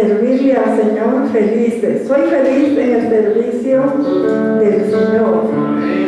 servirle al Señor felices. Soy feliz en el servicio del Señor.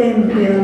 potente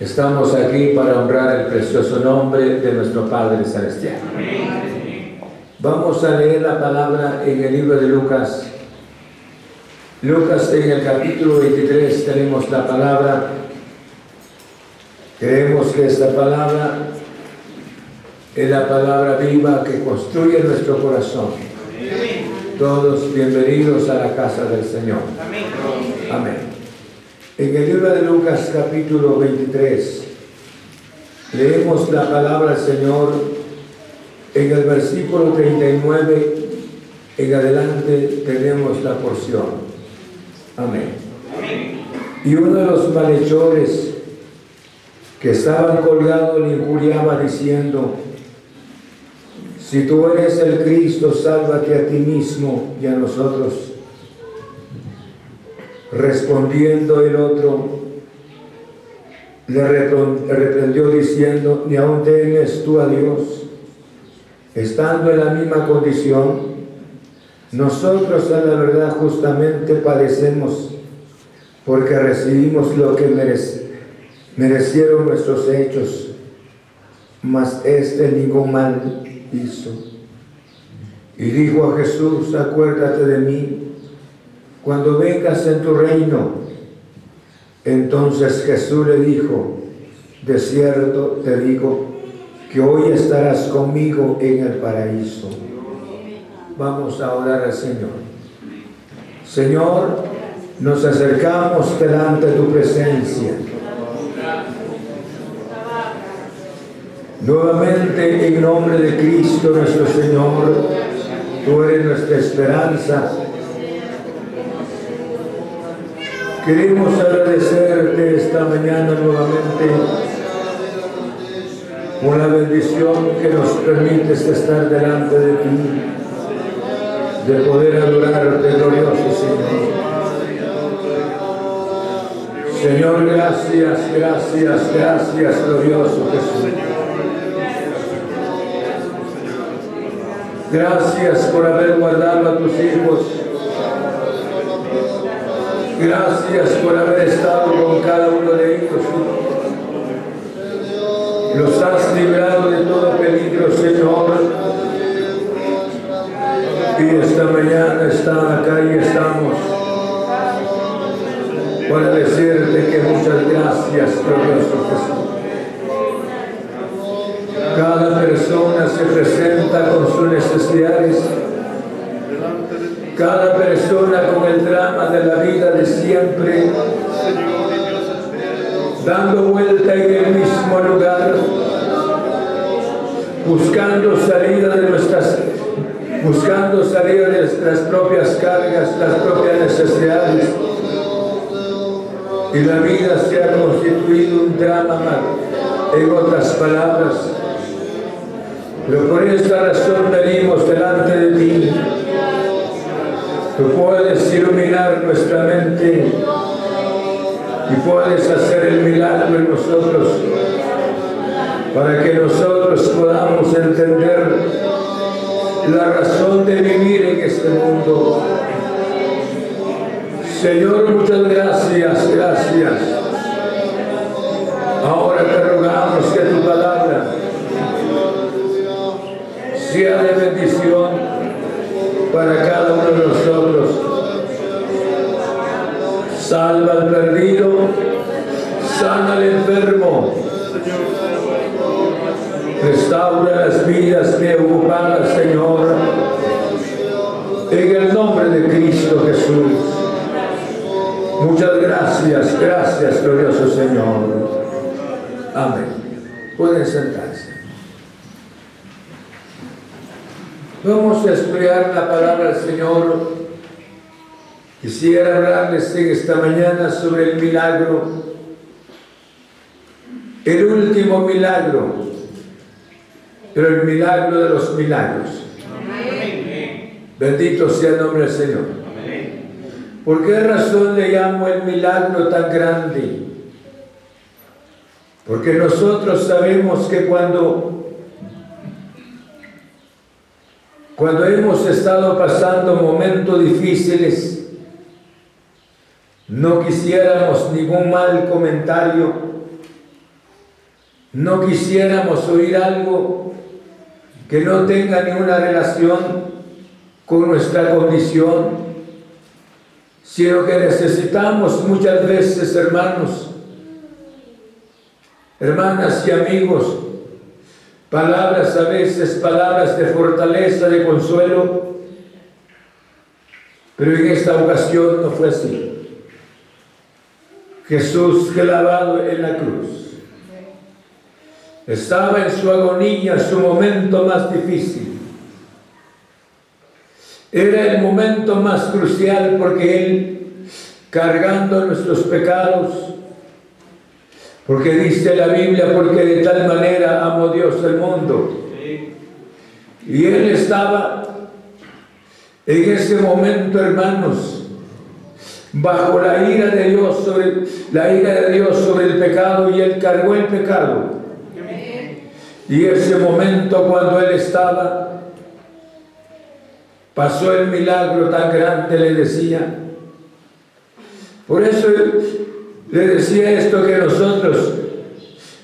Estamos aquí para honrar el precioso nombre de nuestro Padre Celestial. Vamos a leer la palabra en el libro de Lucas. Lucas en el capítulo 23 tenemos la palabra. Creemos que esta palabra es la palabra viva que construye nuestro corazón todos bienvenidos a la casa del Señor. Amén. En el libro de Lucas capítulo 23 leemos la palabra del Señor en el versículo 39 en adelante tenemos la porción. Amén. Y uno de los malhechores que estaban colgados le injuriaba diciendo, si tú eres el Cristo, sálvate a ti mismo y a nosotros. Respondiendo el otro, le reprendió diciendo, ni aún temes tú a Dios, estando en la misma condición, nosotros a la verdad justamente padecemos porque recibimos lo que merecieron nuestros hechos, mas este ningún mal hizo. Y dijo a Jesús, acuérdate de mí cuando vengas en tu reino. Entonces Jesús le dijo, de cierto te digo que hoy estarás conmigo en el paraíso. Vamos a orar al Señor. Señor, nos acercamos delante de tu presencia Nuevamente, en nombre de Cristo nuestro Señor, tú eres nuestra esperanza. Queremos agradecerte esta mañana nuevamente por la bendición que nos permites estar delante de ti, de poder adorarte, glorioso Señor. Señor, gracias, gracias, gracias, glorioso Jesús. Gracias por haber guardado a tus hijos. Gracias por haber estado con cada uno de ellos. Los has librado de todo peligro, Señor. Y esta mañana están acá y estamos para decirte que muchas gracias, glorioso Jesús. Cada persona se presenta con sus necesidades. Cada persona con el drama de la vida de siempre. Dando vuelta en el mismo lugar. Buscando salida de nuestras buscando salida de nuestras propias cargas, las propias necesidades. Y la vida se ha constituido un drama En otras palabras, pero por esta razón venimos delante de ti. Tú puedes iluminar nuestra mente y puedes hacer el milagro en nosotros para que nosotros podamos entender la razón de vivir en este mundo. Señor, muchas gracias, gracias. Ahora te rogamos que enfermo, restaura las vidas preocupadas, Señor, en el nombre de Cristo Jesús. Muchas gracias, gracias, glorioso Señor. Amén. Pueden sentarse. Vamos a estudiar la palabra del Señor. Quisiera hablarles en esta mañana sobre el milagro, el último milagro, pero el milagro de los milagros. Bendito sea el nombre del Señor. ¿Por qué razón le llamo el milagro tan grande? Porque nosotros sabemos que cuando cuando hemos estado pasando momentos difíciles, no quisiéramos ningún mal comentario, no quisiéramos oír algo que no tenga ninguna relación con nuestra condición, sino que necesitamos muchas veces, hermanos, hermanas y amigos, palabras a veces, palabras de fortaleza, de consuelo, pero en esta ocasión no fue así. Jesús clavado en la cruz estaba en su agonía, su momento más difícil. Era el momento más crucial porque Él, cargando nuestros pecados, porque dice la Biblia, porque de tal manera amó Dios el mundo. Y Él estaba en ese momento, hermanos, bajo la ira de Dios sobre la ira de Dios sobre el pecado y él cargó el pecado. Y ese momento cuando él estaba pasó el milagro tan grande, le decía. Por eso le decía esto que nosotros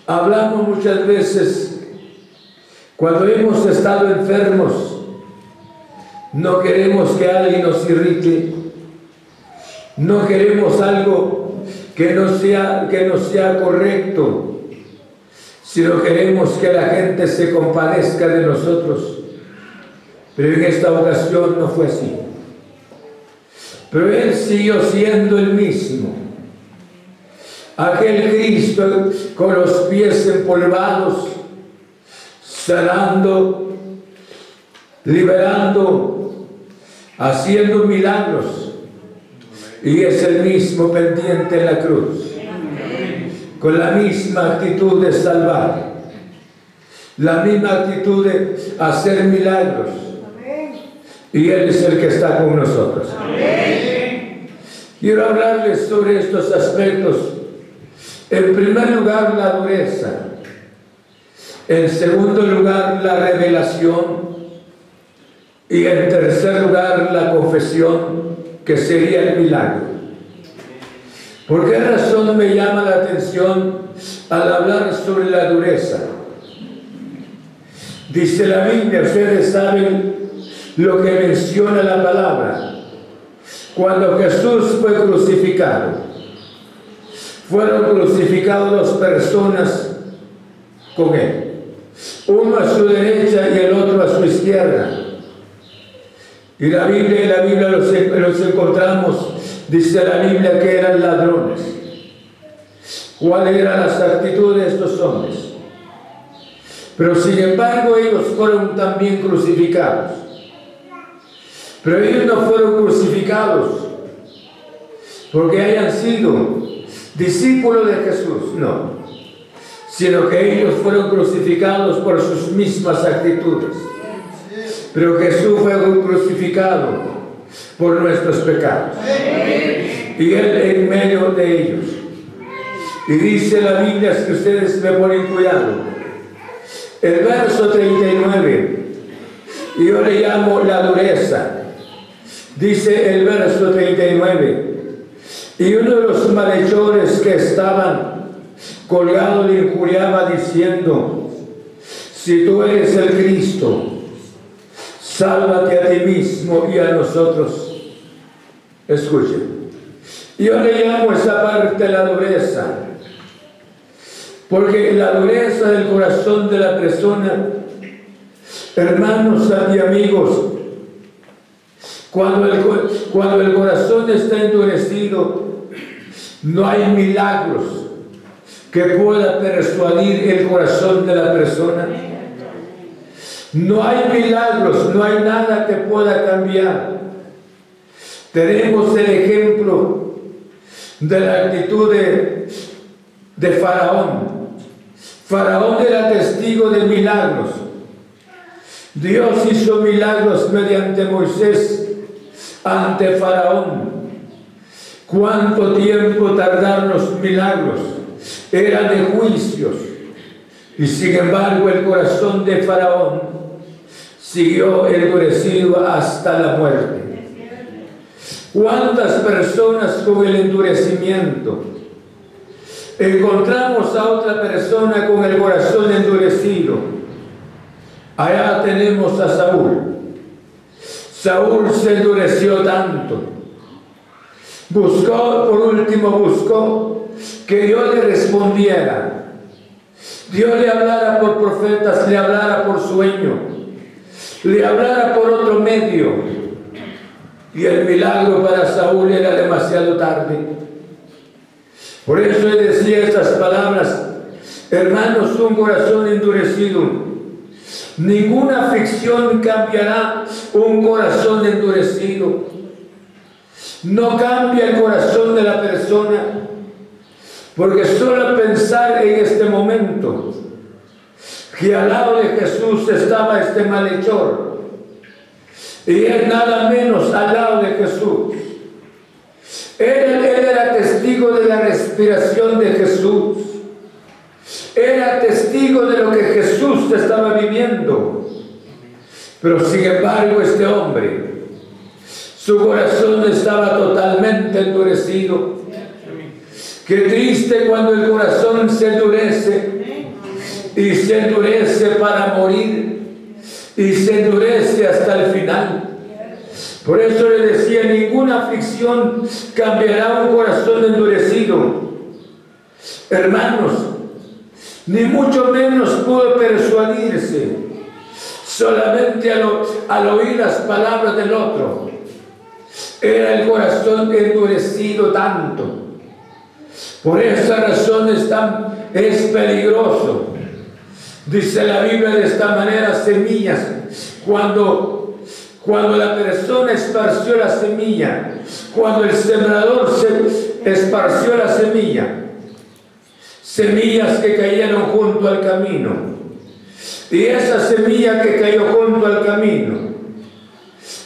hablamos muchas veces. Cuando hemos estado enfermos, no queremos que alguien nos irrite, no queremos algo que no sea, que no sea correcto, sino queremos que la gente se compadezca de nosotros. Pero en esta ocasión no fue así. Pero Él siguió siendo el mismo aquel Cristo con los pies empolvados, sanando, liberando, haciendo milagros. Y es el mismo pendiente en la cruz, con la misma actitud de salvar, la misma actitud de hacer milagros. Y Él es el que está con nosotros. Quiero hablarles sobre estos aspectos en primer lugar, la dureza. En segundo lugar, la revelación. Y en tercer lugar, la confesión, que sería el milagro. ¿Por qué razón me llama la atención al hablar sobre la dureza? Dice la Biblia, ustedes saben lo que menciona la palabra. Cuando Jesús fue crucificado, fueron crucificados dos personas con él. Uno a su derecha y el otro a su izquierda. Y la Biblia, la Biblia los, los encontramos, dice la Biblia que eran ladrones. ¿Cuáles eran las actitudes de estos hombres? Pero sin embargo ellos fueron también crucificados. Pero ellos no fueron crucificados porque hayan sido discípulos de Jesús, no, sino que ellos fueron crucificados por sus mismas actitudes. Pero Jesús fue crucificado por nuestros pecados. Y Él en medio de ellos. Y dice la Biblia, que ustedes me ponen cuidado, el verso 39, y yo le llamo la dureza. Dice el verso 39, y uno de los malhechores que estaban colgados le injuriaba diciendo, si tú eres el Cristo, sálvate a ti mismo y a nosotros. Escuchen. Yo le llamo esa parte la dureza, porque la dureza del corazón de la persona, hermanos y amigos, cuando el, cuando el corazón está endurecido, no hay milagros que pueda persuadir el corazón de la persona. No hay milagros, no hay nada que pueda cambiar. Tenemos el ejemplo de la actitud de, de Faraón. Faraón era testigo de milagros. Dios hizo milagros mediante Moisés ante Faraón. ¿Cuánto tiempo tardaron los milagros? Eran de juicios. Y sin embargo el corazón de Faraón siguió endurecido hasta la muerte. ¿Cuántas personas con el endurecimiento? Encontramos a otra persona con el corazón endurecido. Allá tenemos a Saúl. Saúl se endureció tanto. Buscó, por último buscó que Dios le respondiera. Dios le hablara por profetas, le hablara por sueño le hablara por otro medio. Y el milagro para Saúl era demasiado tarde. Por eso le decía estas palabras, hermanos, un corazón endurecido. Ninguna aflicción cambiará un corazón endurecido. No cambia el corazón de la persona, porque solo pensar en este momento que al lado de Jesús estaba este malhechor. Y él nada menos al lado de Jesús. Él, era testigo de la respiración de Jesús. Era testigo de lo que Jesús estaba viviendo. Pero sin embargo este hombre, su corazón estaba totalmente endurecido. Qué triste cuando el corazón se endurece y se endurece para morir y se endurece hasta el final. Por eso le decía, ninguna aflicción cambiará un corazón endurecido. Hermanos, ni mucho menos pudo persuadirse solamente al, oír las palabras del otro. Era el corazón endurecido tanto. Por esa razón es, tan, es peligroso Dice la Biblia de esta manera, semillas. Cuando, cuando la persona esparció la semilla, cuando el sembrador se esparció la semilla, semillas que cayeron junto al camino. Y esa semilla que cayó junto al camino,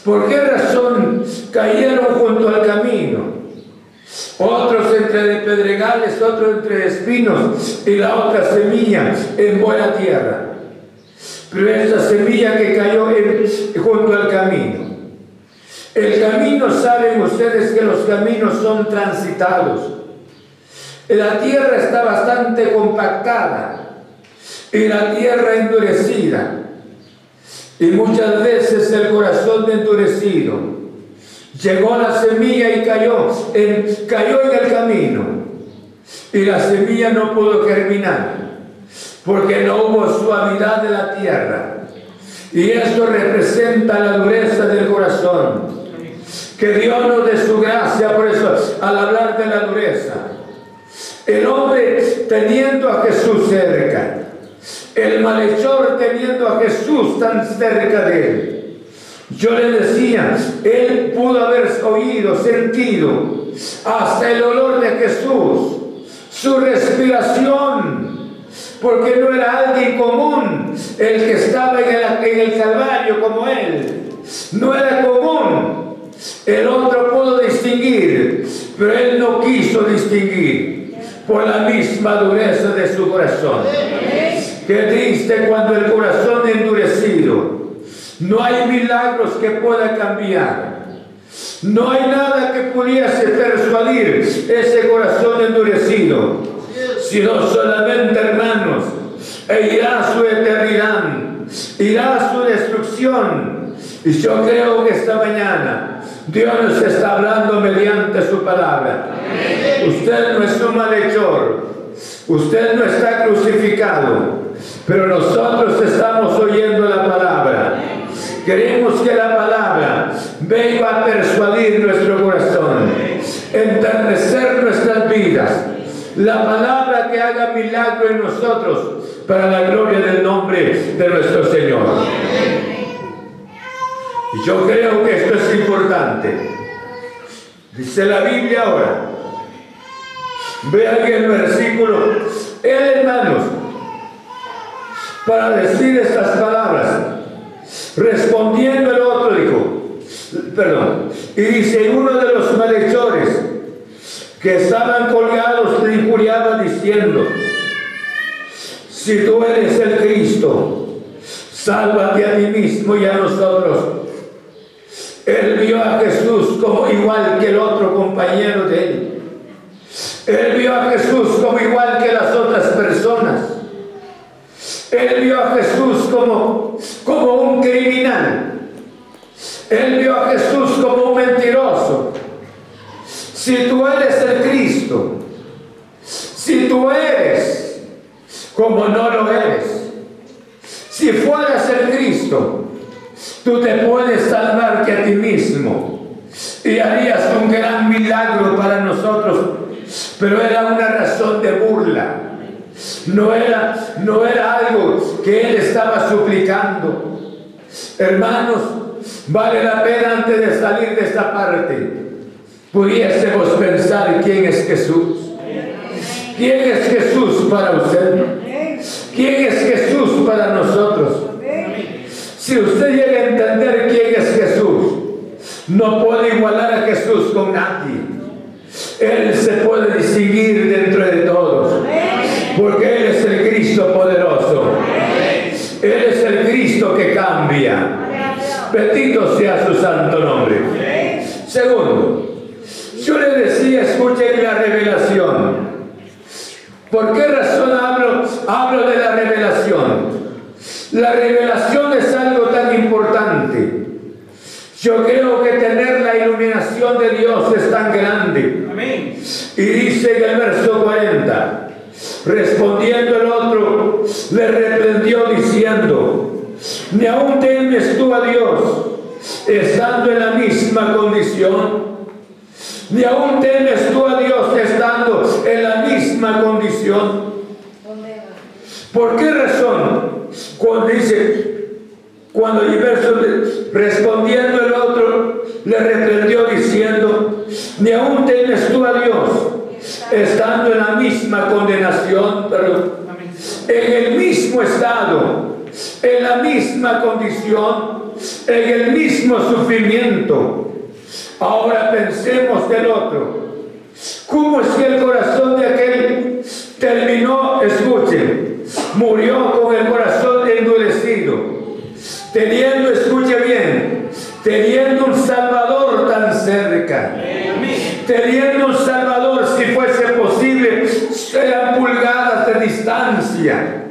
¿por qué razón cayeron junto al camino? Otros entre pedregales, otros entre espinos y la otra semilla en buena tierra. Pero esa semilla que cayó junto al camino. El camino, saben ustedes que los caminos son transitados. La tierra está bastante compactada y la tierra endurecida. Y muchas veces el corazón endurecido Llegó la semilla y cayó en, cayó en el camino. Y la semilla no pudo germinar porque no hubo suavidad de la tierra. Y esto representa la dureza del corazón. Que Dios nos dé su gracia por eso, al hablar de la dureza. El hombre teniendo a Jesús cerca. El malhechor teniendo a Jesús tan cerca de él. Yo le decía, él pudo haber oído, sentido hasta el olor de Jesús, su respiración, porque no era alguien común el que estaba en el, en el Calvario como él, no era común. El otro pudo distinguir, pero él no quiso distinguir por la misma dureza de su corazón. Qué triste cuando el corazón endurecido no hay milagros que pueda cambiar. No hay nada que pudiese persuadir ese corazón endurecido, sino solamente, hermanos, e irá su eternidad, irá su destrucción. Y yo creo que esta mañana Dios nos está hablando mediante su palabra. Usted no es un malhechor, usted no está crucificado, pero nosotros estamos oyendo la palabra. Queremos que la palabra venga a persuadir nuestro corazón, enternecer nuestras vidas. La palabra que haga milagro en nosotros para la gloria del nombre de nuestro Señor. Y yo creo que esto es importante. Dice la Biblia ahora. Vean el versículo. Él, hermanos, para decir estas palabras, Respondiendo el otro dijo, perdón, y dice uno de los malhechores que estaban colgados le injuriaba diciendo, si tú eres el Cristo, Sálvate a ti mismo y a nosotros. Él vio a Jesús como igual que el otro compañero de él. Él vio a Jesús como igual que las otras personas. Él vio a Jesús como, como un criminal. Él vio a Jesús como un mentiroso. Si tú eres el Cristo, si tú eres como no lo eres, si fueras el Cristo, tú te puedes salvarte a ti mismo y harías un gran milagro para nosotros, pero era una razón de burla. No era, no era algo que él estaba suplicando. Hermanos, vale la pena antes de salir de esta parte pudiésemos pensar quién es Jesús. ¿Quién es Jesús para usted? ¿Quién es Jesús para nosotros? Si usted llega a entender quién es Jesús, no puede igualar a Jesús con nadie. Él se puede distinguir de porque Él es el Cristo poderoso. Él es el Cristo que cambia. Bendito sea su santo nombre. Segundo, yo le decía, escuchen la revelación. ¿Por qué razón hablo, hablo de la revelación? La revelación es algo tan importante. Yo creo que tener la iluminación de Dios es tan grande. Y dice en el verso 40, respondiendo el otro, le reprendió diciendo, ni aún temes tú a Dios, estando en la misma condición ni aún temes tú a Dios estando en la misma condición. ¿Por qué razón? Cuando dice, cuando el verso respondiendo el otro le reprendió diciendo, ni aún temes tú a Dios estando en la misma condenación, pero en el mismo estado, en la misma condición, en el mismo sufrimiento Ahora pensemos del otro. ¿Cómo es que el corazón de aquel terminó, escuchen, murió con el corazón endurecido, teniendo, escuche bien, teniendo un Salvador tan cerca, teniendo un Salvador, eran pulgadas de distancia,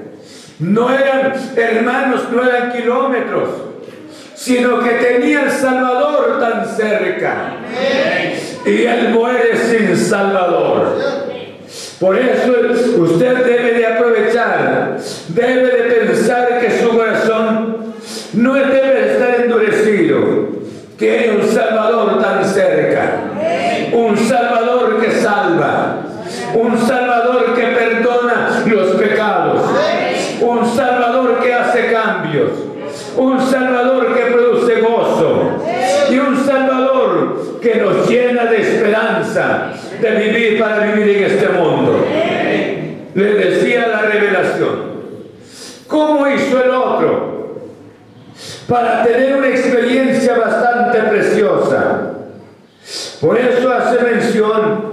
no eran hermanos, no eran kilómetros sino que tenía el Salvador tan cerca. Y él muere sin Salvador. Por eso usted debe de aprovechar, debe de pensar que su corazón no debe estar endurecido, hay un Salvador tan cerca, un Salvador que salva, un Salvador que perdona los pecados, un Salvador que hace un Salvador que produce gozo y un Salvador que nos llena de esperanza de vivir para vivir en este mundo. Le decía la revelación. ¿Cómo hizo el otro? Para tener una experiencia bastante preciosa. Por eso hace mención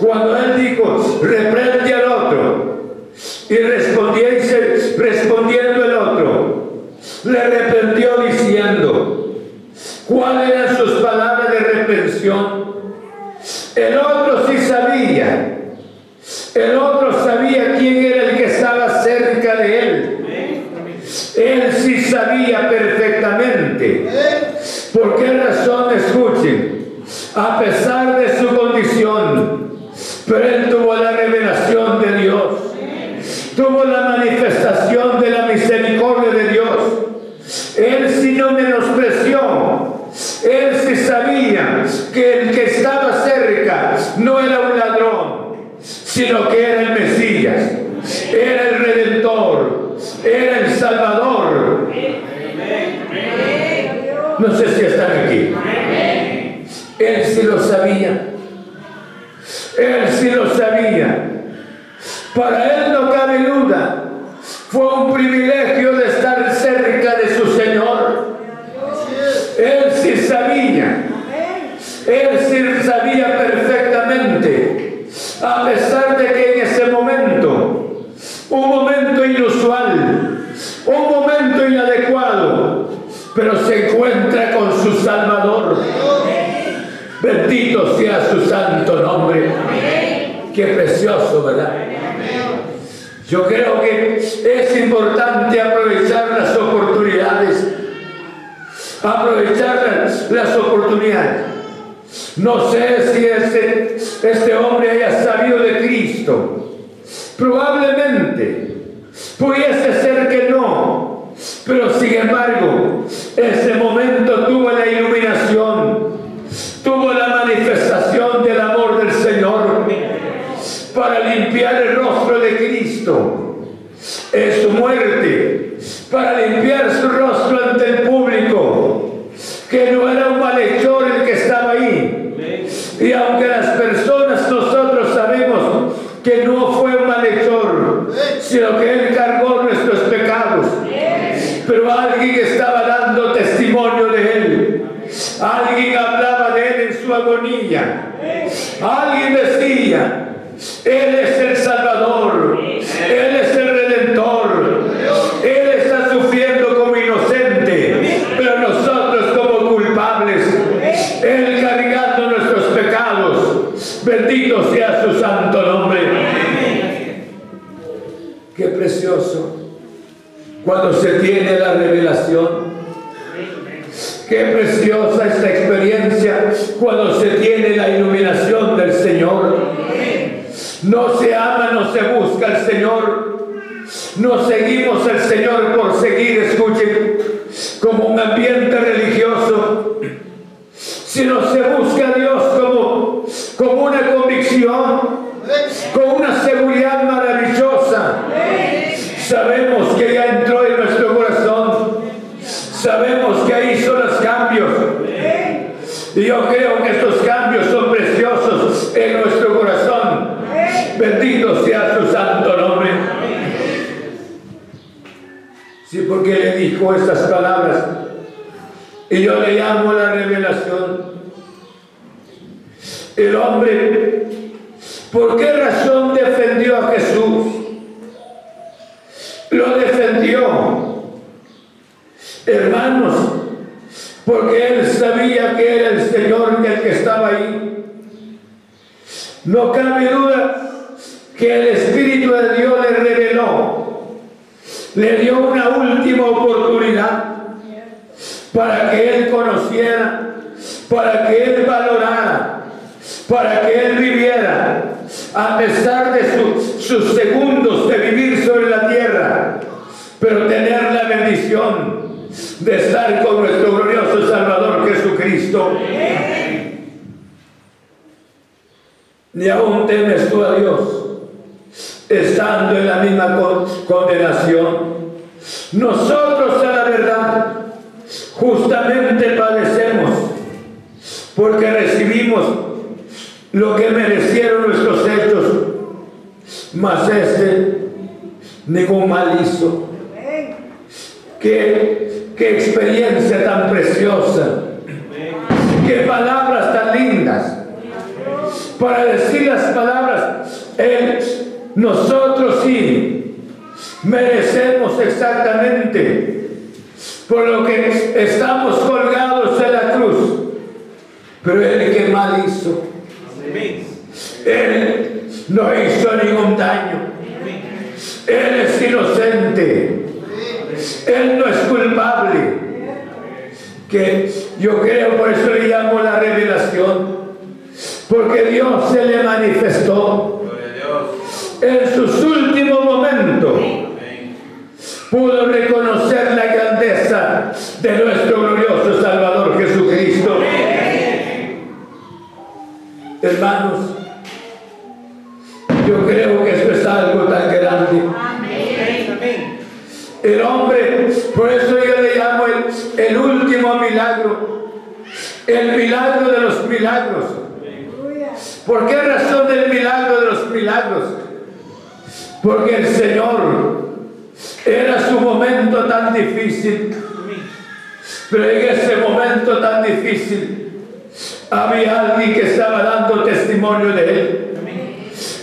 cuando él dijo, reprende al otro. Y respondiendo le Bendito sea su santo nombre. Qué precioso, ¿verdad? Yo creo que es importante aprovechar las oportunidades. Aprovechar las, oportunidades. No sé si este, este hombre haya sabido de Cristo. Probablemente. Pudiese ser que no. Pero sin embargo, ese momento tuvo la iluminación. Tuvo la manifestación del amor del Señor para limpiar el rostro de Cristo en su muerte, para limpiar su rostro ante el público, que no era un malhechor el que estaba ahí. Y aunque las personas Alguien decía, él es el Salvador. Él es el Redentor. Él está sufriendo como inocente, pero nosotros como culpables. Él cargando nuestros pecados. Bendito sea su santo nombre. Qué precioso cuando se tiene la revelación. Qué preciosa esta experiencia cuando se tiene la iluminación del Señor. No se ama, no se busca al Señor. No seguimos al Señor por seguir, escuchen, como un ambiente religioso, sino se busca a Dios como, como una convicción, con una seguridad maravillosa. Sabemos que ya entró en nuestro corazón, sabemos que ahí son los cambios. Y yo creo que estos cambios son preciosos en nuestro corazón. Bendito sea su santo nombre. Sí, porque le dijo estas palabras. Y yo le llamo la revelación. El hombre, ¿por qué razón defendió a Jesús? Lo defendió. Hermanos, porque él sabía que era el Señor el que estaba ahí. No cabe duda que el Espíritu de Dios le reveló, le dio una última oportunidad para que él conociera, para que él valorara, para que él viviera, a pesar de sus segundos de vivir sobre la tierra, pero tener la bendición de estar con nuestro glorioso Salvador Jesucristo. Ni aún temes tú a Dios estando en la misma condenación. Nosotros a la verdad justamente padecemos porque recibimos lo que merecieron nuestros hechos, mas este ningún mal hizo. Qué, qué experiencia tan preciosa, qué palabras tan lindas. Para decir las palabras, nosotros sí merecemos exactamente por lo que estamos colgados en la cruz. Pero Él que mal hizo. Él no hizo ningún daño. Él es inocente. Él no es culpable. Que yo creo, por eso le llamo la revelación. Porque Dios se le manifestó en sus últimos momentos pudo reconocer la grandeza de nuestro glorioso Salvador Jesucristo. Hermanos, yo creo que esto es algo tan grande. El hombre, por eso yo le llamo el, el último milagro, el milagro de los milagros. ¿Por qué razón del milagro de los milagros? Porque el Señor era su momento tan difícil. Pero en ese momento tan difícil había alguien que estaba dando testimonio de él.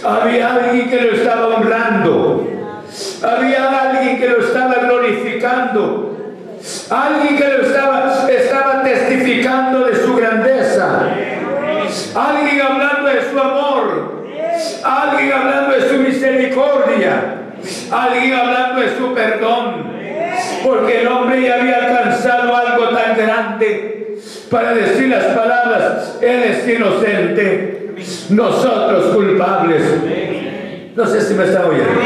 Había alguien que lo estaba honrando. Había alguien que lo estaba glorificando. Alguien que lo estaba, estaba testificando de su grandeza. Alguien hablando de su misericordia. Alguien hablando de su perdón. Porque el hombre ya había alcanzado algo tan grande para decir las palabras, Él es inocente, nosotros culpables. No sé si me está oyendo.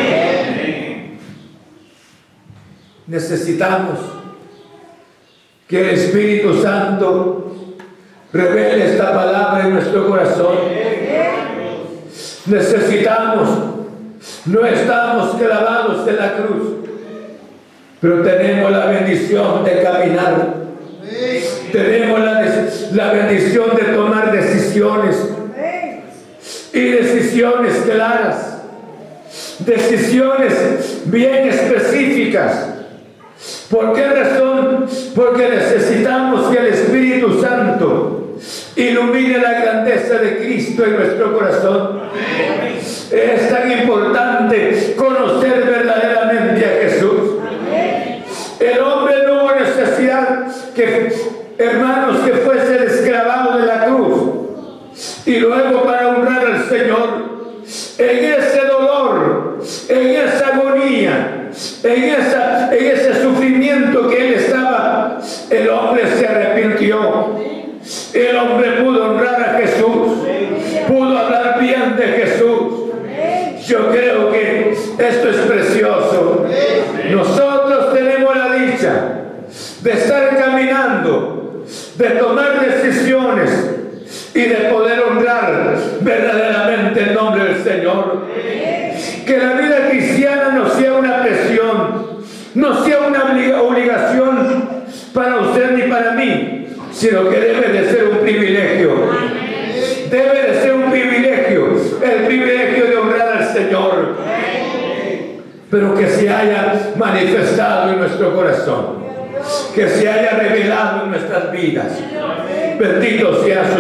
Necesitamos que el Espíritu Santo revele esta palabra en nuestro corazón necesitamos. No estamos clavados en la cruz, pero tenemos la bendición de caminar. Tenemos la, la bendición de tomar decisiones y decisiones claras, decisiones bien específicas. ¿Por qué razón? Porque necesitamos que el Espíritu Santo ilumine la grandeza de Cristo en nuestro corazón.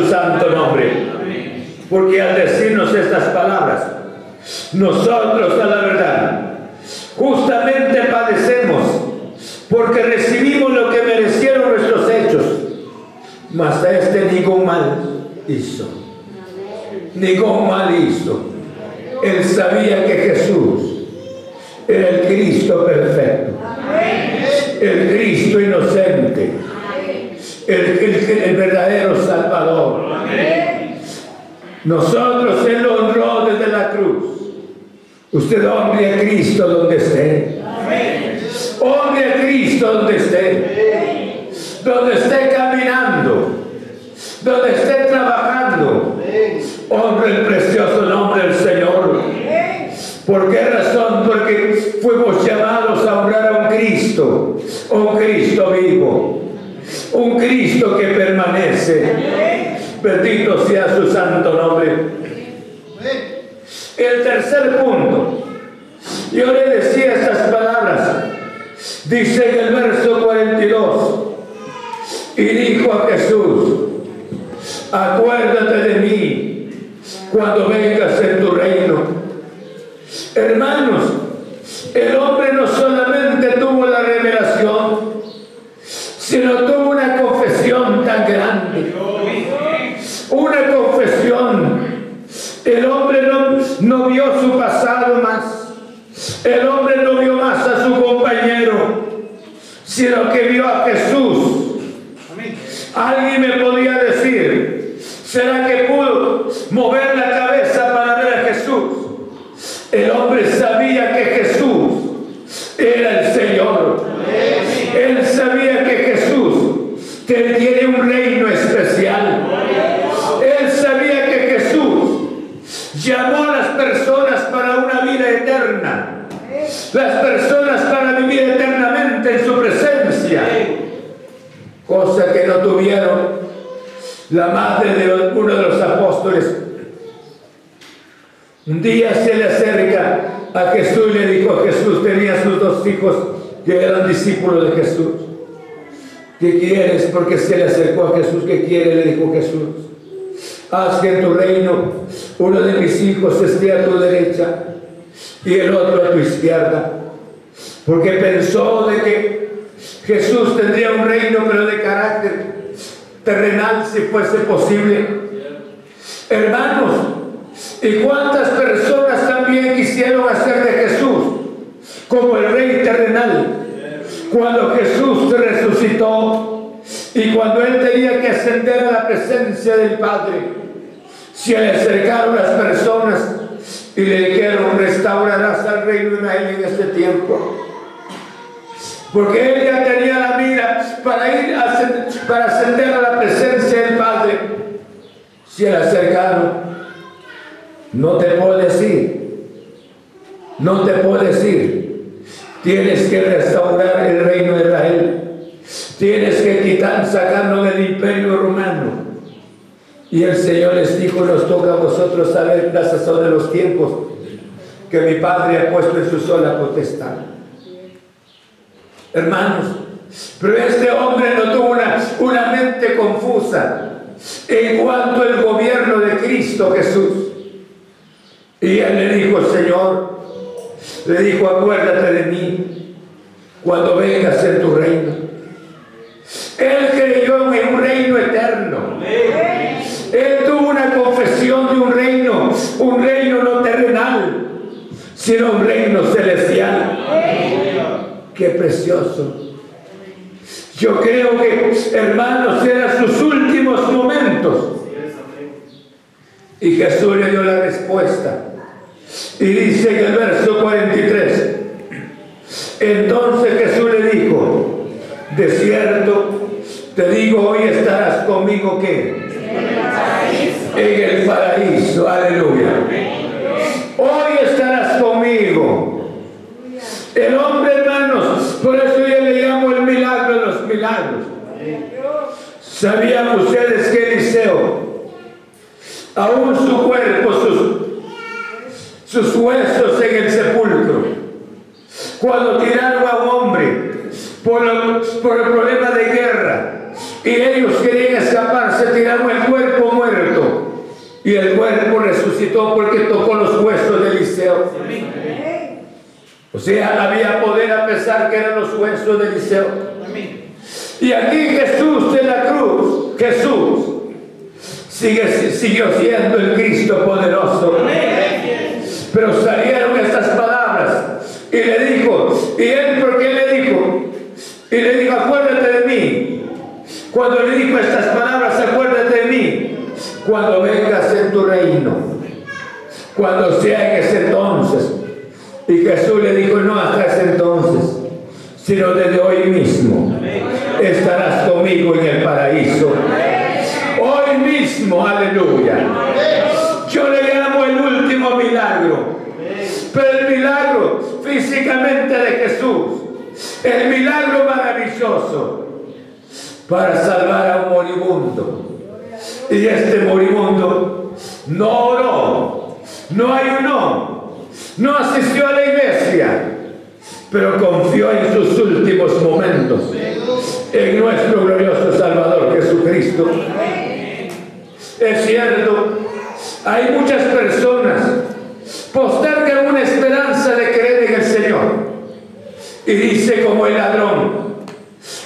santo nombre. Porque al decirnos estas palabras, nosotros ¿Por qué razón? Porque fuimos llamados a orar a un Cristo, un Cristo vivo, un Cristo que permanece. Bendito sea posible. Hermanos, ¿y cuántas personas también quisieron hacer de Jesús como el rey terrenal? Cuando Jesús resucitó y cuando él tenía que ascender a la presencia del Padre, se le acercaron las personas y le dijeron, restaurarás al reino de Israel en este tiempo. Porque él ya tenía la mira para ir a, para ascender a la presencia del Padre. Se le acercaron no te puedo decir, no te puedo decir, tienes que restaurar el reino de Israel, tienes que quitar, sacarlo del imperio romano. Y el Señor les dijo, nos toca a vosotros saber la sazón de los tiempos que mi Padre ha puesto en su sola potestad. Hermanos, pero este hombre no tuvo una, una mente confusa en cuanto al gobierno de Cristo Jesús. Y él le dijo, Señor, le dijo, acuérdate de mí cuando vengas en tu reino. Él creyó en un reino eterno. Él tuvo una confesión de un reino, un reino no terrenal, sino un reino celestial. Qué precioso. Yo creo que, hermanos, eran sus últimos momentos. Y Jesús le dio la respuesta. Y dice en el verso 43, entonces Jesús le dijo, de cierto, te digo, hoy estarás conmigo ¿qué? En el paraíso, aleluya. Hoy estarás conmigo. El hombre, hermanos, por eso yo le llamo el milagro de los milagros. ¿Sabían ustedes que Eliseo, aún su cuerpo, sus huesos en el sepulcro. Cuando tiraron a un hombre por, por el problema de guerra y ellos querían escapar, se tiraron el cuerpo muerto y el cuerpo resucitó porque tocó los huesos de Eliseo. O sea, había poder a pesar que eran los huesos de Eliseo. Y aquí Jesús de la cruz, Jesús, siguió siendo el Cristo poderoso. Pero salieron estas palabras y le dijo, ¿y él por qué le dijo? Y le dijo, acuérdate de mí. Cuando le dijo estas palabras, acuérdate de mí. Cuando vengas en tu reino. Cuando sea en ese entonces. Y Jesús le dijo, no hasta ese entonces, sino desde hoy mismo. Estarás conmigo en el paraíso. Hoy mismo, aleluya. Yo le llamo el último milagro. Pero el milagro físicamente de Jesús, el milagro maravilloso para salvar a un moribundo. Y este moribundo no oró, no ayunó, no asistió a la iglesia, pero confió en sus últimos momentos en nuestro glorioso Salvador Jesucristo. Es cierto hay muchas personas postergan una esperanza de creer en el Señor. Y dice como el ladrón,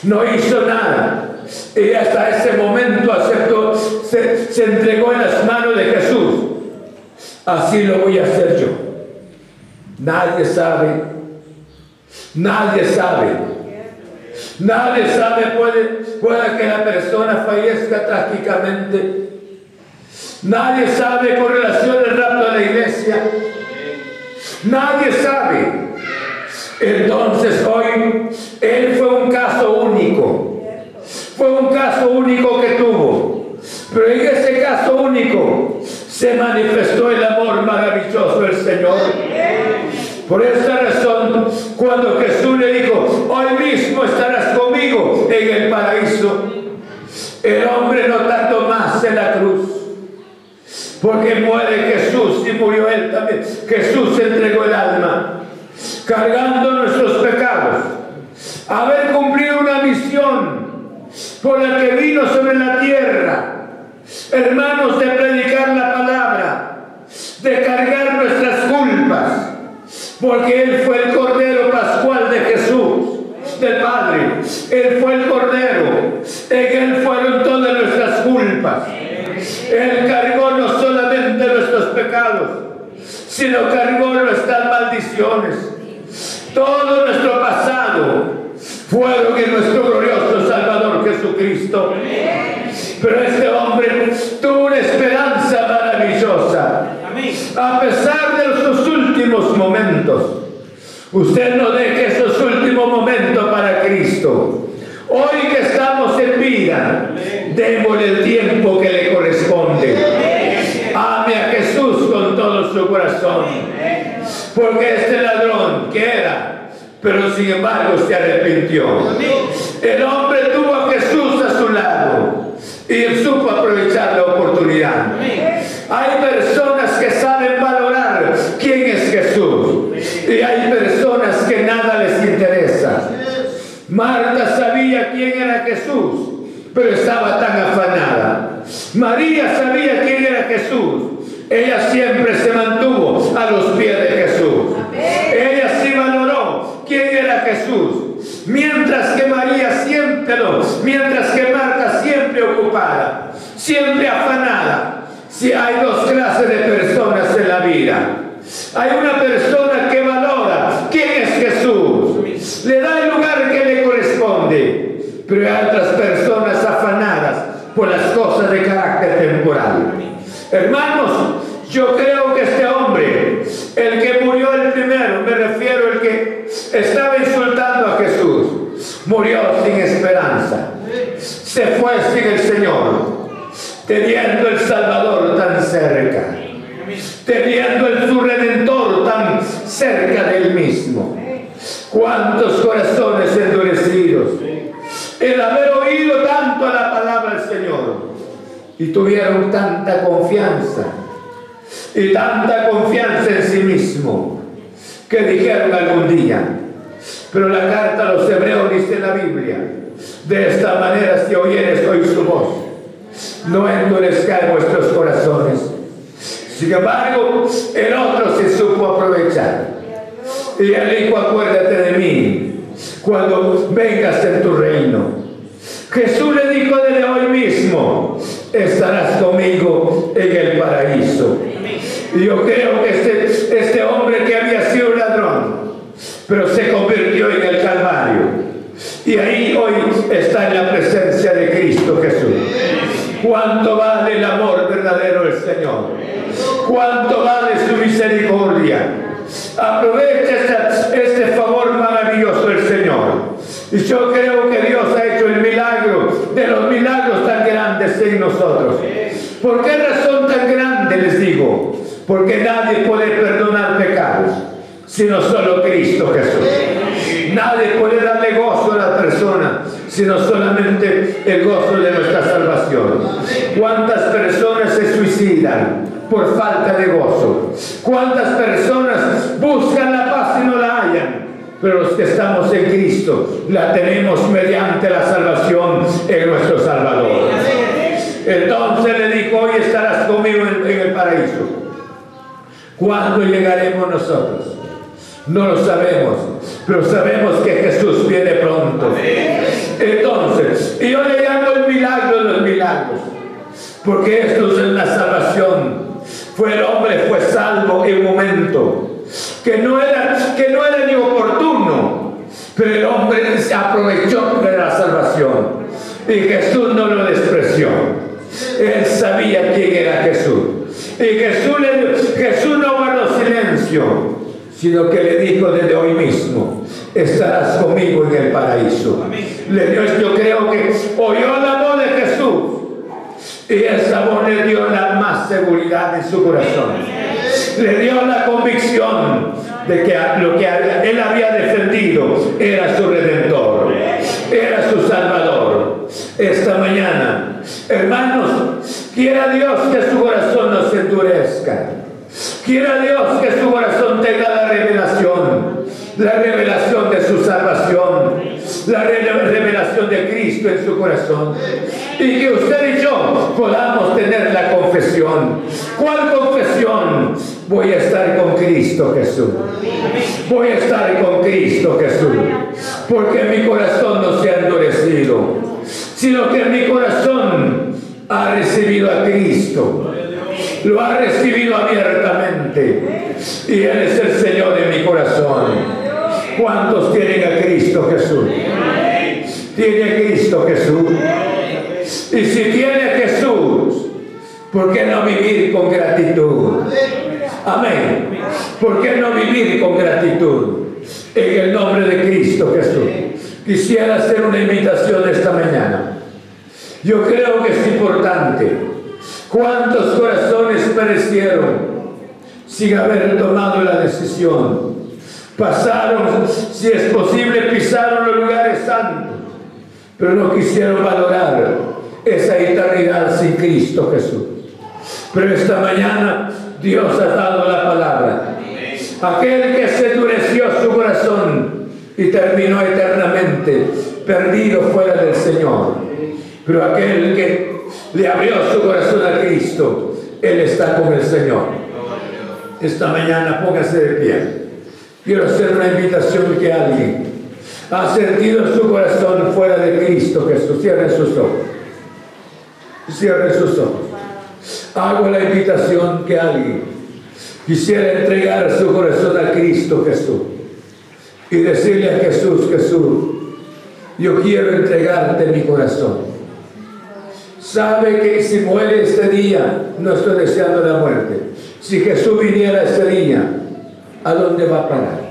no hizo nada. Y hasta ese momento aceptó, se, se entregó en las manos de Jesús. Así lo voy a hacer yo. Nadie sabe. Nadie sabe. Nadie sabe, puede, puede que la persona fallezca trágicamente Nadie sabe con relación al rapto de la iglesia. Nadie sabe. Entonces hoy, él fue un caso único. Fue un caso único que tuvo. Pero en ese caso único se manifestó el amor maravilloso del Señor. Por esta razón, cuando Jesús le dijo, hoy mismo estarás conmigo en el paraíso, el hombre no tardó más en la cruz porque muere Jesús y murió Él también. Jesús entregó el alma, cargando nuestros pecados. Haber cumplido una misión por la que vino sobre la tierra. Hermanos, de predicar la palabra, de cargar nuestras culpas. Porque Él fue el Cordero Pascual de Jesús, del Padre. Él fue el Cordero. En Él fueron todas nuestras culpas. Él cargó no solamente nuestros pecados, sino cargó nuestras maldiciones. Todo nuestro pasado fueron en nuestro glorioso Salvador Jesucristo. Pero este hombre tuvo una esperanza maravillosa. A pesar últimos momentos. Usted no deje esos últimos momentos para Cristo. Hoy que estamos en vida, démosle el tiempo que le corresponde. Ame a Jesús con todo su corazón. Porque este ladrón que era, pero sin embargo se arrepintió. El hombre tuvo a Jesús a su lado y supo aprovechar la oportunidad. Hay personas que saben valorar quién es Jesús y hay personas que nada les interesa. Marta sabía quién era Jesús, pero estaba tan afanada. María sabía quién era Jesús. Ella siempre se mantuvo a los pies de Jesús. Ella sí valoró quién era Jesús. Mientras que María siempre lo, mientras que Marta siempre ocupada, siempre afanada. Si hay dos clases de personas en la vida. Hay una persona que valora quién es Jesús. Le da el lugar que le corresponde. Pero hay otras personas afanadas por las cosas de carácter temporal. Hermanos, yo creo que este hombre, el que murió el primero, me refiero al que estaba insultando a Jesús, murió sin esperanza. Se fue sin el Señor, teniendo el Salvador tan cerca, teniendo el su Redentor tan cerca de él mismo. Cuántos corazones endurecidos. El haber oído tanto la palabra del Señor y tuvieron tanta confianza y tanta confianza en sí mismo que dijeron algún día. Pero la carta a los hebreos dice en la Biblia, de esta manera si oyeres hoy su voz, no endurezcáis vuestros corazones. Sin embargo, el otro se supo aprovechar. Y él dijo, acuérdate de mí cuando vengas en tu reino. Jesús le dijo desde hoy mismo, estarás conmigo en el paraíso. Yo creo que este, este hombre que había sido un ladrón, pero se convirtió en el Calvario. Y ahí hoy está en la presencia de Cristo Jesús. ¿Cuánto vale el amor verdadero del Señor? ¿Cuánto vale su misericordia? Aprovecha este favor maravilloso del Señor. Y yo creo que Dios ha hecho el milagro de los milagros tan grandes en nosotros. ¿Por qué razón tan grande les digo? Porque nadie puede perdonar pecados, sino solo Cristo Jesús. Nadie puede darle gozo a la persona, sino solamente el gozo de nuestra salvación. ¿Cuántas personas por falta de gozo? ¿Cuántas personas buscan la paz y no la hallan? Pero los que estamos en Cristo la tenemos mediante la salvación en nuestro Salvador. Entonces le dijo, hoy estarás conmigo en, en el paraíso. ¿Cuándo llegaremos nosotros? No lo sabemos, pero sabemos que Jesús viene pronto. Entonces, y yo le llamo el milagro de los milagros, porque esto es la salvación. Fue el hombre, fue salvo en un momento que no era, que no era ni oportuno, pero el hombre se aprovechó de la salvación y Jesús no lo despreció. Él sabía quién era Jesús. Y Jesús, le, Jesús no guardó silencio, sino que le dijo desde hoy mismo, estarás conmigo en el paraíso. Le dio, yo creo que oyó la voz de Jesús y esa voz le dio la más seguridad en su corazón. Le dio la convicción de que lo que él había defendido era su redentor, era su salvador. Esta mañana, hermanos, quiera Dios que su corazón no se endurezca. Quiera Dios que su corazón tenga la revelación, la revelación de su salvación, la revelación de Cristo en su corazón. Y que usted y yo podamos tener la confesión. ¿Cuál confesión? Voy a estar con Cristo Jesús. Voy a estar con Cristo Jesús. Porque mi corazón no se ha endurecido, sino que mi corazón ha recibido a Cristo. lo ha recibido abiertamente y Él es el Señor de mi corazón. ¿Cuántos tienen a Cristo Jesús? Tiene a Cristo Jesús. Y si tiene a Jesús, ¿por qué no vivir con gratitud? Amén. ¿Por qué no vivir con gratitud? En el nombre de Cristo Jesús. Quisiera hacer una invitación esta mañana. Yo creo que es importante. ¿Cuántos corazones perecieron sin haber tomado la decisión? Pasaron, si es posible, pisaron los lugares santos, pero no quisieron valorar esa eternidad sin Cristo Jesús. Pero esta mañana Dios ha dado la palabra. Aquel que se endureció su corazón y terminó eternamente perdido fuera del Señor. Pero aquel que le abrió su corazón a Cristo, Él está con el Señor. Esta mañana póngase de pie. Quiero hacer una invitación que alguien ha sentido su corazón fuera de Cristo Jesús. Cierre sus ojos. Cierre sus ojos. Hago la invitación que alguien quisiera entregar su corazón a Cristo Jesús y decirle a Jesús, Jesús, yo quiero entregarte mi corazón. Sabe que si muere este día, no estoy deseando la muerte. Si Jesús viniera este día, ¿a dónde va a parar?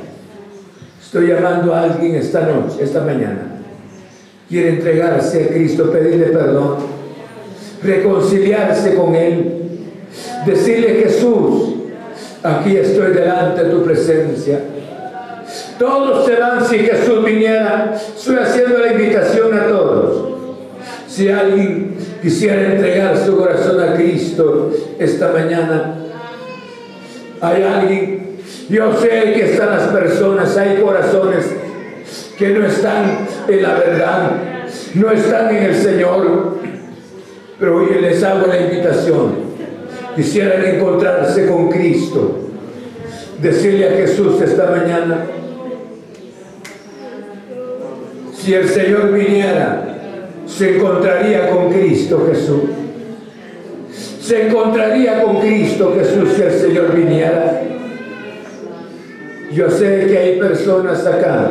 Estoy llamando a alguien esta noche, esta mañana. Quiere entregarse a Cristo, pedirle perdón, reconciliarse con Él, decirle Jesús, aquí estoy delante de tu presencia. Todos se van si Jesús viniera. Estoy haciendo la invitación a todos. Si alguien quisiera entregar su corazón a Cristo esta mañana, hay alguien, yo sé que están las personas, hay corazones que no están en la verdad, no están en el Señor, pero hoy les hago la invitación. Quisieran encontrarse con Cristo, decirle a Jesús esta mañana, si el Señor viniera, se encontraría con Cristo Jesús. Se encontraría con Cristo Jesús si el Señor viniera. Yo sé que hay personas acá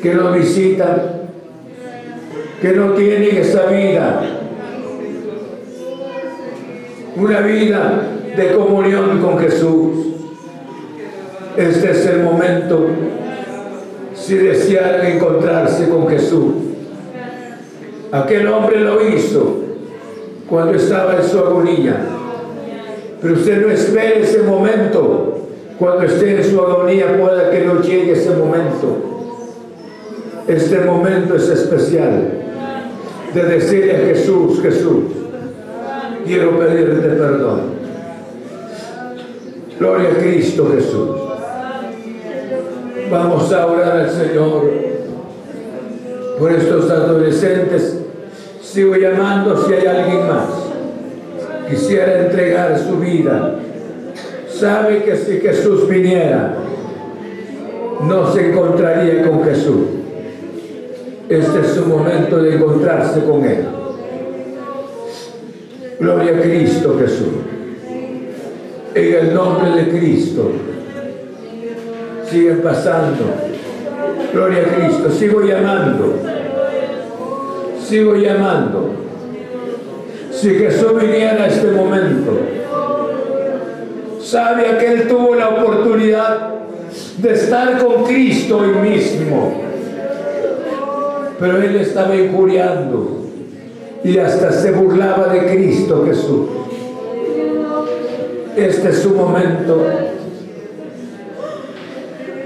que lo visitan, que no tienen esa vida, una vida de comunión con Jesús. Este es el momento si desearan encontrarse con Jesús. Aquel hombre lo hizo cuando estaba en su agonía. Pero usted no espere ese momento. Cuando esté en su agonía pueda que no llegue ese momento. Este momento es especial de decirle a Jesús, Jesús, quiero pedirte perdón. Gloria a Cristo Jesús. Vamos a orar al Señor por estos adolescentes. Sigo llamando si hay alguien más. Quisiera entregar su vida. Sabe que si Jesús viniera, no se encontraría con Jesús. Este es su momento de encontrarse con Él. Gloria a Cristo Jesús. En el nombre de Cristo. Siguen pasando. Gloria a Cristo. Sigo llamando. Sigo llamando. Si Jesús viniera a este momento, sabe que Él tuvo la oportunidad de estar con Cristo hoy mismo. Pero Él estaba injuriando y hasta se burlaba de Cristo Jesús. Este es su momento.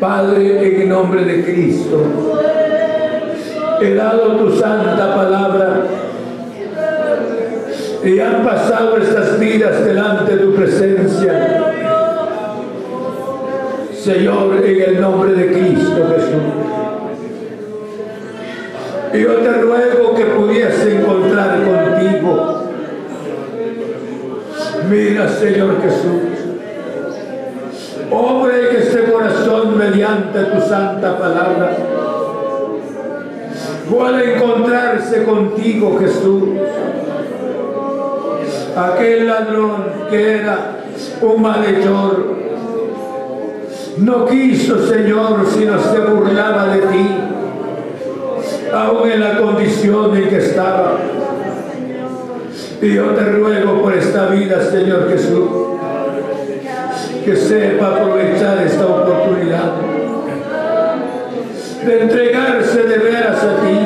Padre, en el nombre de Cristo, he dado tu santa palabra y han pasado estas vidas delante de tu presencia. Señor, en el nombre de Cristo Jesús. Y yo te ruego que pudiese encontrar contigo. Mira, Señor Jesús. Obra en este corazón mediante tu santa palabra. Pueda encontrarse contigo, Jesús. aquel ladrón que era un malhechor, no quiso, Señor, sino se burlaba de ti, aún en la condición en que estaba. Y yo te ruego por esta vida, Señor Jesús, que sepa aprovechar esta oportunidad de entregarse de veras a ti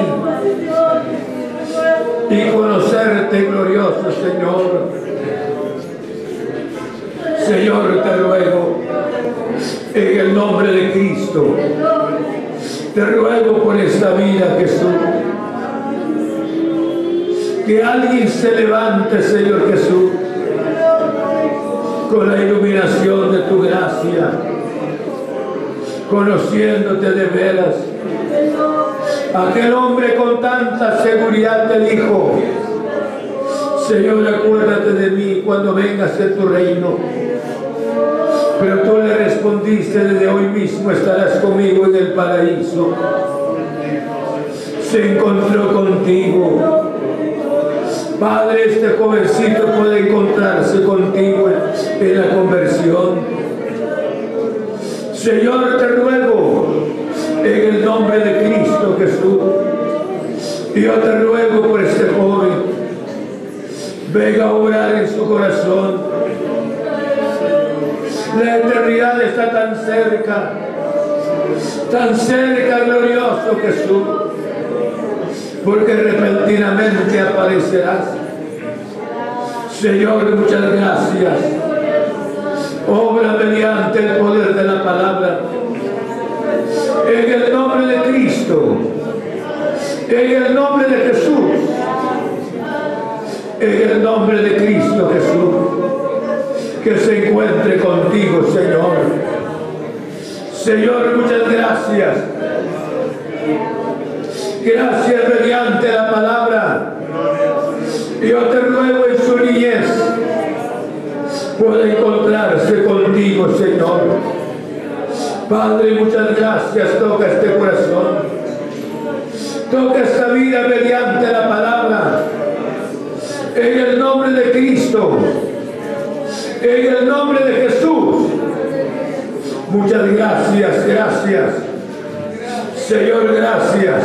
y conocerte glorioso, Señor. Señor, te ruego en el nombre de Cristo. Te ruego por esta vida, Jesús. Que alguien se levante, Señor Jesús, con la iluminación de tu gracia, conociéndote de veras. Aquel hombre con tanta seguridad te dijo, Señor, acuérdate de mí cuando vengas en tu reino. Pero tú le respondiste, desde hoy mismo estarás conmigo en el paraíso. Se encontró contigo. Padre, este jovencito puede encontrarse contigo en la conversión. Señor, te ruego en el nombre de Cristo Jesús. Yo te ruego por este joven. Venga a orar en su corazón. La eternidad está tan cerca, tan cerca, glorioso Jesús, porque repentinamente aparecerás. Señor, muchas gracias. Obra mediante el poder de la palabra. En el nombre de Cristo. En el nombre de Jesús. En el nombre de Cristo Jesús que se encuentre contigo, Señor. Señor, muchas gracias. Gracias mediante la palabra. Yo te ruego en su niñez pueda encontrarse contigo, Señor. Padre, muchas gracias. Toca este corazón. Toca esta vida mediante la palabra. En el nombre de Cristo. En el nombre de Jesús. Muchas gracias, gracias. Señor, gracias.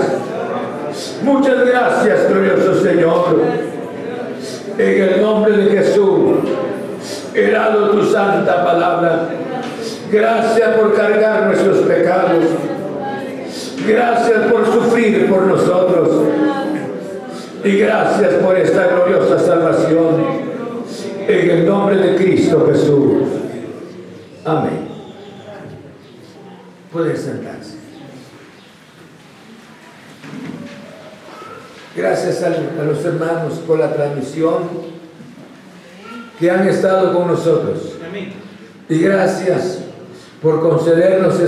Muchas gracias, glorioso Señor. En el nombre de Jesús, he dado tu santa palabra. Gracias por cargar nuestros pecados. Gracias por sufrir por nosotros. Y gracias por esta gloriosa salvación. En el nombre de Cristo Jesús. Amén. Pueden sentarse. Gracias a, los hermanos por la transmisión que han estado con nosotros. Y gracias por concedernos